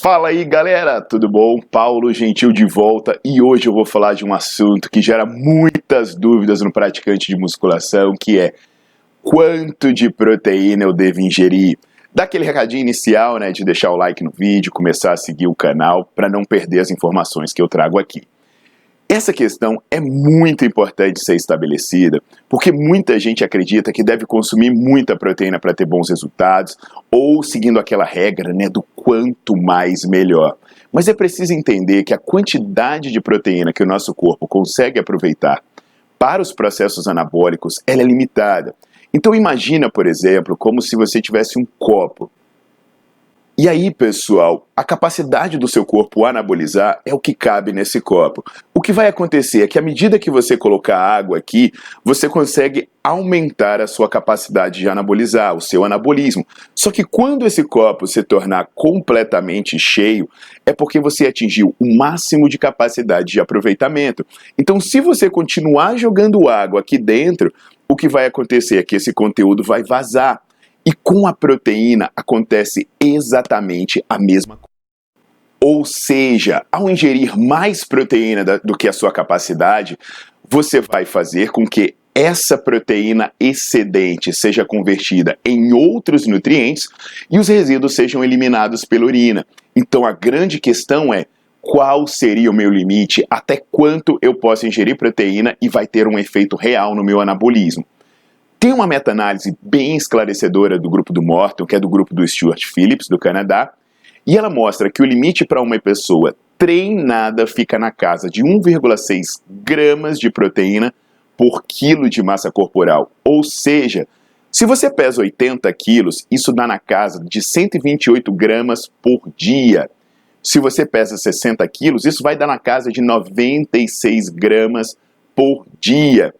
Fala aí galera, tudo bom? Paulo Gentil de volta e hoje eu vou falar de um assunto que gera muitas dúvidas no praticante de musculação, que é quanto de proteína eu devo ingerir? Dá aquele recadinho inicial, né, de deixar o like no vídeo, começar a seguir o canal para não perder as informações que eu trago aqui. Essa questão é muito importante ser estabelecida, porque muita gente acredita que deve consumir muita proteína para ter bons resultados, ou seguindo aquela regra né, do quanto mais melhor. Mas é preciso entender que a quantidade de proteína que o nosso corpo consegue aproveitar para os processos anabólicos é limitada. Então imagina, por exemplo, como se você tivesse um copo e aí, pessoal, a capacidade do seu corpo anabolizar é o que cabe nesse copo. O que vai acontecer é que à medida que você colocar água aqui, você consegue aumentar a sua capacidade de anabolizar, o seu anabolismo. Só que quando esse copo se tornar completamente cheio, é porque você atingiu o máximo de capacidade de aproveitamento. Então, se você continuar jogando água aqui dentro, o que vai acontecer é que esse conteúdo vai vazar. E com a proteína acontece exatamente a mesma coisa. Ou seja, ao ingerir mais proteína do que a sua capacidade, você vai fazer com que essa proteína excedente seja convertida em outros nutrientes e os resíduos sejam eliminados pela urina. Então a grande questão é qual seria o meu limite, até quanto eu posso ingerir proteína e vai ter um efeito real no meu anabolismo. Tem uma meta-análise bem esclarecedora do grupo do Morton, que é do grupo do Stuart Phillips, do Canadá, e ela mostra que o limite para uma pessoa treinada fica na casa de 1,6 gramas de proteína por quilo de massa corporal. Ou seja, se você pesa 80 quilos, isso dá na casa de 128 gramas por dia. Se você pesa 60 quilos, isso vai dar na casa de 96 gramas por dia.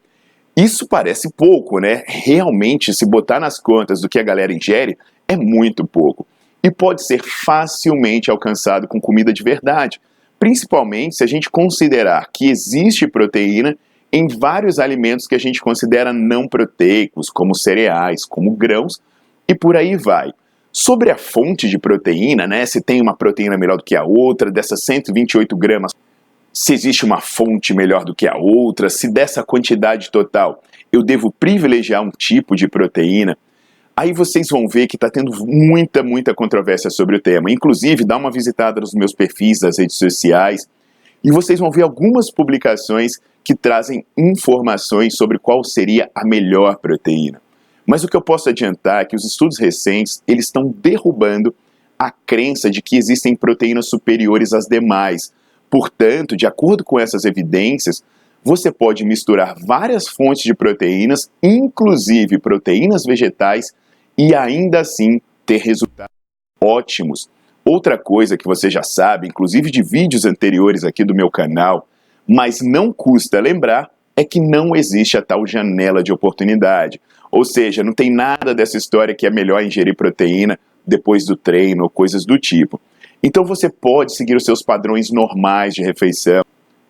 Isso parece pouco, né? Realmente, se botar nas contas do que a galera ingere, é muito pouco. E pode ser facilmente alcançado com comida de verdade, principalmente se a gente considerar que existe proteína em vários alimentos que a gente considera não proteicos, como cereais, como grãos, e por aí vai. Sobre a fonte de proteína, né, se tem uma proteína melhor do que a outra, dessas 128 gramas se existe uma fonte melhor do que a outra, se dessa quantidade total eu devo privilegiar um tipo de proteína, aí vocês vão ver que está tendo muita, muita controvérsia sobre o tema. Inclusive, dá uma visitada nos meus perfis das redes sociais e vocês vão ver algumas publicações que trazem informações sobre qual seria a melhor proteína. Mas o que eu posso adiantar é que os estudos recentes eles estão derrubando a crença de que existem proteínas superiores às demais, Portanto, de acordo com essas evidências, você pode misturar várias fontes de proteínas, inclusive proteínas vegetais, e ainda assim ter resultados ótimos. Outra coisa que você já sabe, inclusive de vídeos anteriores aqui do meu canal, mas não custa lembrar, é que não existe a tal janela de oportunidade. Ou seja, não tem nada dessa história que é melhor ingerir proteína depois do treino ou coisas do tipo. Então você pode seguir os seus padrões normais de refeição,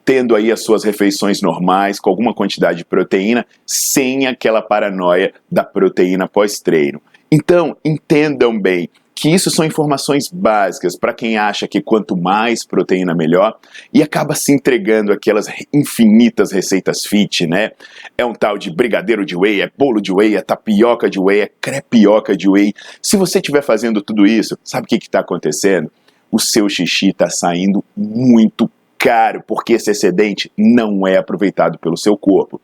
tendo aí as suas refeições normais com alguma quantidade de proteína, sem aquela paranoia da proteína pós-treino. Então, entendam bem que isso são informações básicas para quem acha que quanto mais proteína melhor e acaba se entregando aquelas infinitas receitas fit, né? É um tal de brigadeiro de whey, é bolo de whey, é tapioca de whey, é crepioca de whey. Se você estiver fazendo tudo isso, sabe o que está acontecendo? o seu xixi está saindo muito caro, porque esse excedente não é aproveitado pelo seu corpo.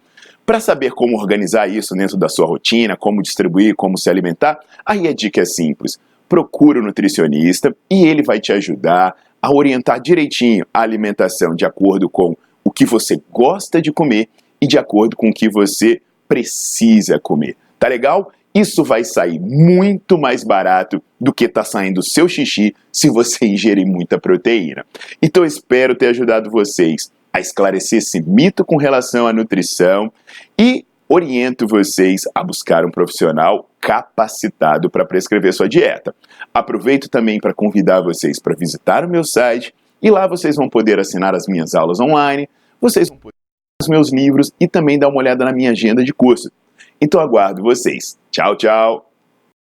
Para saber como organizar isso dentro da sua rotina, como distribuir, como se alimentar, aí a dica é simples. Procure um nutricionista e ele vai te ajudar a orientar direitinho a alimentação de acordo com o que você gosta de comer e de acordo com o que você precisa comer. Tá legal? Isso vai sair muito mais barato do que está saindo o seu xixi se você ingerir muita proteína. Então espero ter ajudado vocês a esclarecer esse mito com relação à nutrição e oriento vocês a buscar um profissional capacitado para prescrever sua dieta. Aproveito também para convidar vocês para visitar o meu site e lá vocês vão poder assinar as minhas aulas online, vocês vão poder os meus livros e também dar uma olhada na minha agenda de curso. Então aguardo vocês. Tchau, tchau!